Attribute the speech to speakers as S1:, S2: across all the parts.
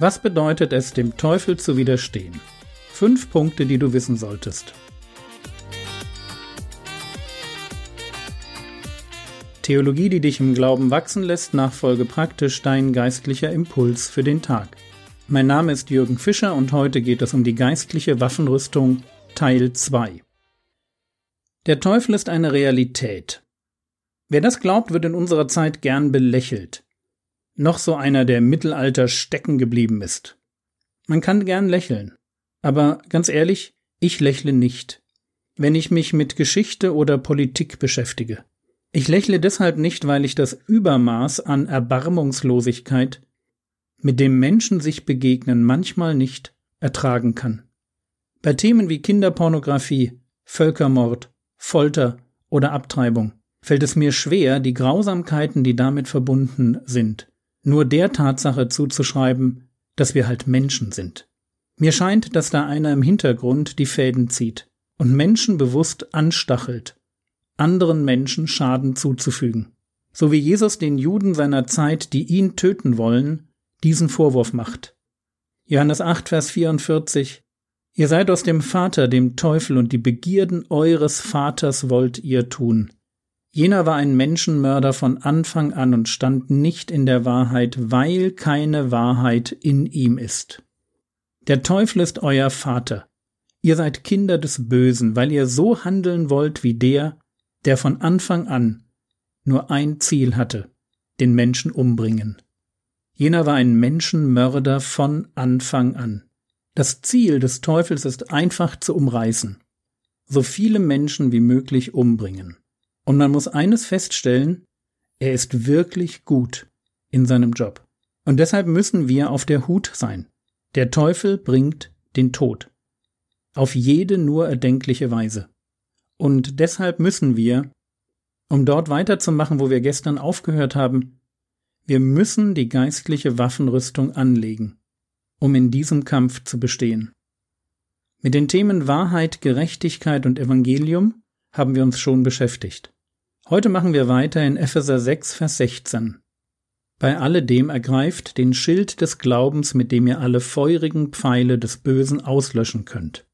S1: Was bedeutet es, dem Teufel zu widerstehen? Fünf Punkte, die du wissen solltest. Theologie, die dich im Glauben wachsen lässt, nachfolge praktisch dein geistlicher Impuls für den Tag. Mein Name ist Jürgen Fischer und heute geht es um die geistliche Waffenrüstung Teil 2. Der Teufel ist eine Realität. Wer das glaubt, wird in unserer Zeit gern belächelt. Noch so einer, der im Mittelalter stecken geblieben ist. Man kann gern lächeln. Aber ganz ehrlich, ich lächle nicht, wenn ich mich mit Geschichte oder Politik beschäftige. Ich lächle deshalb nicht, weil ich das Übermaß an Erbarmungslosigkeit, mit dem Menschen sich begegnen, manchmal nicht ertragen kann. Bei Themen wie Kinderpornografie, Völkermord, Folter oder Abtreibung fällt es mir schwer, die Grausamkeiten, die damit verbunden sind, nur der Tatsache zuzuschreiben, dass wir halt Menschen sind. Mir scheint, dass da einer im Hintergrund die Fäden zieht und Menschen bewusst anstachelt, anderen Menschen Schaden zuzufügen. So wie Jesus den Juden seiner Zeit, die ihn töten wollen, diesen Vorwurf macht. Johannes 8, Vers 44 Ihr seid aus dem Vater, dem Teufel, und die Begierden eures Vaters wollt ihr tun. Jener war ein Menschenmörder von Anfang an und stand nicht in der Wahrheit, weil keine Wahrheit in ihm ist. Der Teufel ist euer Vater. Ihr seid Kinder des Bösen, weil ihr so handeln wollt wie der, der von Anfang an nur ein Ziel hatte, den Menschen umbringen. Jener war ein Menschenmörder von Anfang an. Das Ziel des Teufels ist einfach zu umreißen, so viele Menschen wie möglich umbringen. Und man muss eines feststellen, er ist wirklich gut in seinem Job. Und deshalb müssen wir auf der Hut sein. Der Teufel bringt den Tod. Auf jede nur erdenkliche Weise. Und deshalb müssen wir, um dort weiterzumachen, wo wir gestern aufgehört haben, wir müssen die geistliche Waffenrüstung anlegen, um in diesem Kampf zu bestehen. Mit den Themen Wahrheit, Gerechtigkeit und Evangelium haben wir uns schon beschäftigt. Heute machen wir weiter in Epheser 6, Vers 16. Bei alledem ergreift den Schild des Glaubens, mit dem ihr alle feurigen Pfeile des Bösen auslöschen könnt.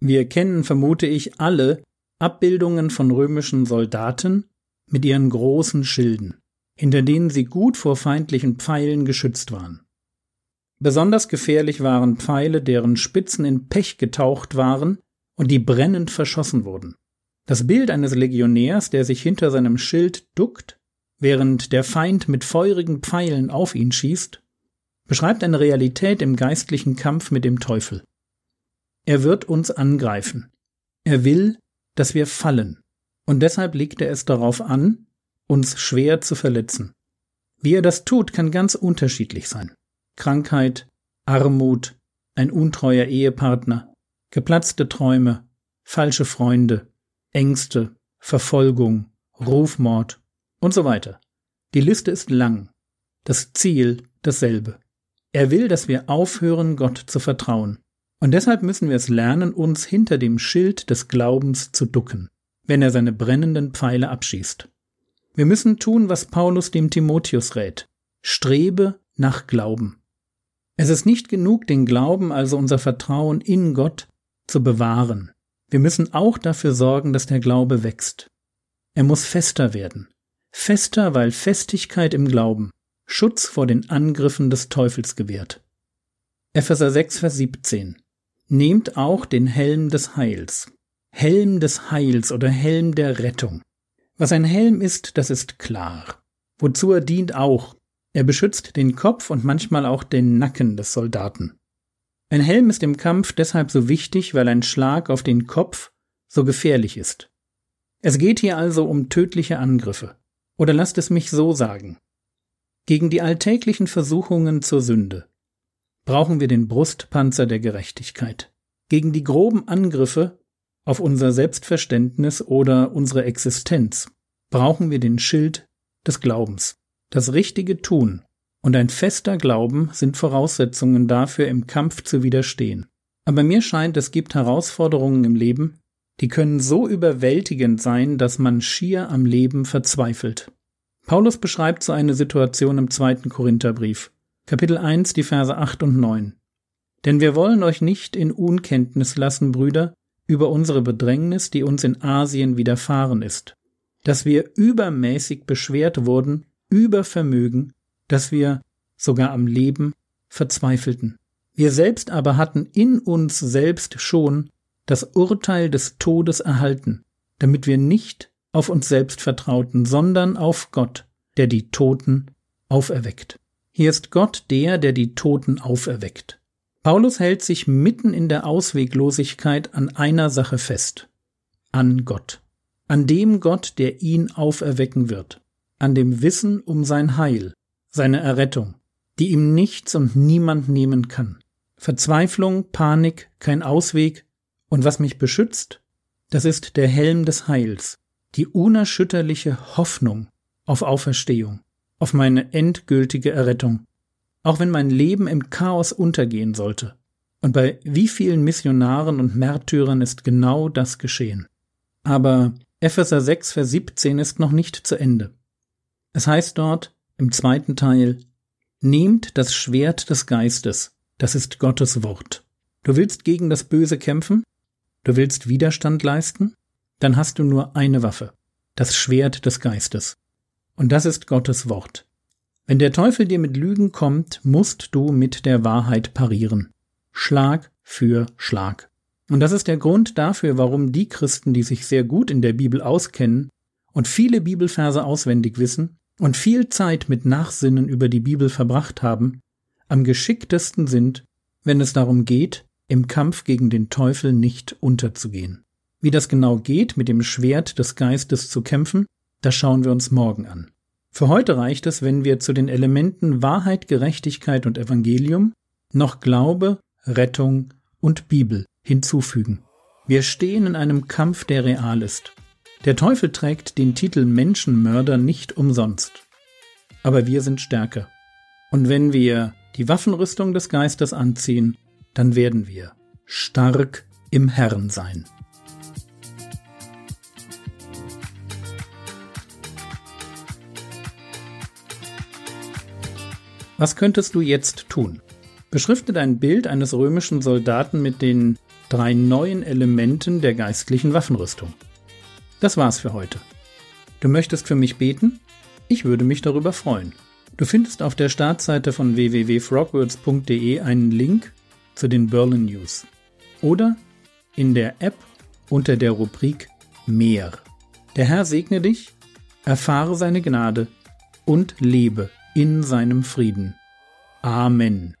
S1: Wir kennen, vermute ich, alle Abbildungen von römischen Soldaten mit ihren großen Schilden hinter denen sie gut vor feindlichen Pfeilen geschützt waren. Besonders gefährlich waren Pfeile, deren Spitzen in Pech getaucht waren und die brennend verschossen wurden. Das Bild eines Legionärs, der sich hinter seinem Schild duckt, während der Feind mit feurigen Pfeilen auf ihn schießt, beschreibt eine Realität im geistlichen Kampf mit dem Teufel. Er wird uns angreifen. Er will, dass wir fallen. Und deshalb legt er es darauf an, uns schwer zu verletzen. Wie er das tut, kann ganz unterschiedlich sein. Krankheit, Armut, ein untreuer Ehepartner, geplatzte Träume, falsche Freunde, Ängste, Verfolgung, Rufmord und so weiter. Die Liste ist lang. Das Ziel dasselbe. Er will, dass wir aufhören, Gott zu vertrauen. Und deshalb müssen wir es lernen, uns hinter dem Schild des Glaubens zu ducken, wenn er seine brennenden Pfeile abschießt. Wir müssen tun, was Paulus dem Timotheus rät. Strebe nach Glauben. Es ist nicht genug, den Glauben, also unser Vertrauen in Gott, zu bewahren. Wir müssen auch dafür sorgen, dass der Glaube wächst. Er muss fester werden. Fester, weil Festigkeit im Glauben Schutz vor den Angriffen des Teufels gewährt. Epheser 6, Vers 17. Nehmt auch den Helm des Heils. Helm des Heils oder Helm der Rettung. Was ein Helm ist, das ist klar. Wozu er dient auch. Er beschützt den Kopf und manchmal auch den Nacken des Soldaten. Ein Helm ist im Kampf deshalb so wichtig, weil ein Schlag auf den Kopf so gefährlich ist. Es geht hier also um tödliche Angriffe. Oder lasst es mich so sagen. Gegen die alltäglichen Versuchungen zur Sünde brauchen wir den Brustpanzer der Gerechtigkeit. Gegen die groben Angriffe auf unser Selbstverständnis oder unsere Existenz brauchen wir den Schild des Glaubens. Das richtige Tun und ein fester Glauben sind Voraussetzungen dafür, im Kampf zu widerstehen. Aber mir scheint, es gibt Herausforderungen im Leben, die können so überwältigend sein, dass man schier am Leben verzweifelt. Paulus beschreibt so eine Situation im zweiten Korintherbrief. Kapitel 1, die Verse 8 und 9. Denn wir wollen euch nicht in Unkenntnis lassen, Brüder, über unsere Bedrängnis, die uns in Asien widerfahren ist, dass wir übermäßig beschwert wurden, über Vermögen, dass wir sogar am Leben verzweifelten. Wir selbst aber hatten in uns selbst schon das Urteil des Todes erhalten, damit wir nicht auf uns selbst vertrauten, sondern auf Gott, der die Toten auferweckt. Hier ist Gott der, der die Toten auferweckt. Paulus hält sich mitten in der Ausweglosigkeit an einer Sache fest. An Gott. An dem Gott, der ihn auferwecken wird. An dem Wissen um sein Heil, seine Errettung, die ihm nichts und niemand nehmen kann. Verzweiflung, Panik, kein Ausweg, und was mich beschützt, das ist der Helm des Heils, die unerschütterliche Hoffnung auf Auferstehung, auf meine endgültige Errettung, auch wenn mein Leben im Chaos untergehen sollte. Und bei wie vielen Missionaren und Märtyrern ist genau das geschehen. Aber Epheser 6, Vers 17 ist noch nicht zu Ende. Es heißt dort im zweiten Teil, Nehmt das Schwert des Geistes, das ist Gottes Wort. Du willst gegen das Böse kämpfen? Du willst Widerstand leisten? Dann hast du nur eine Waffe, das Schwert des Geistes. Und das ist Gottes Wort. Wenn der Teufel dir mit Lügen kommt, musst du mit der Wahrheit parieren. Schlag für Schlag. Und das ist der Grund dafür, warum die Christen, die sich sehr gut in der Bibel auskennen und viele Bibelverse auswendig wissen und viel Zeit mit Nachsinnen über die Bibel verbracht haben, am geschicktesten sind, wenn es darum geht, im Kampf gegen den Teufel nicht unterzugehen. Wie das genau geht, mit dem Schwert des Geistes zu kämpfen, das schauen wir uns morgen an. Für heute reicht es, wenn wir zu den Elementen Wahrheit, Gerechtigkeit und Evangelium noch Glaube, Rettung und Bibel hinzufügen. Wir stehen in einem Kampf, der real ist. Der Teufel trägt den Titel Menschenmörder nicht umsonst. Aber wir sind stärker. Und wenn wir die Waffenrüstung des Geistes anziehen, dann werden wir stark im Herrn sein. Was könntest du jetzt tun? Beschrifte dein Bild eines römischen Soldaten mit den drei neuen Elementen der geistlichen Waffenrüstung. Das war's für heute. Du möchtest für mich beten? Ich würde mich darüber freuen. Du findest auf der Startseite von www.frogwords.de einen Link zu den Berlin News oder in der App unter der Rubrik Mehr. Der Herr segne dich, erfahre seine Gnade und lebe in seinem Frieden. Amen.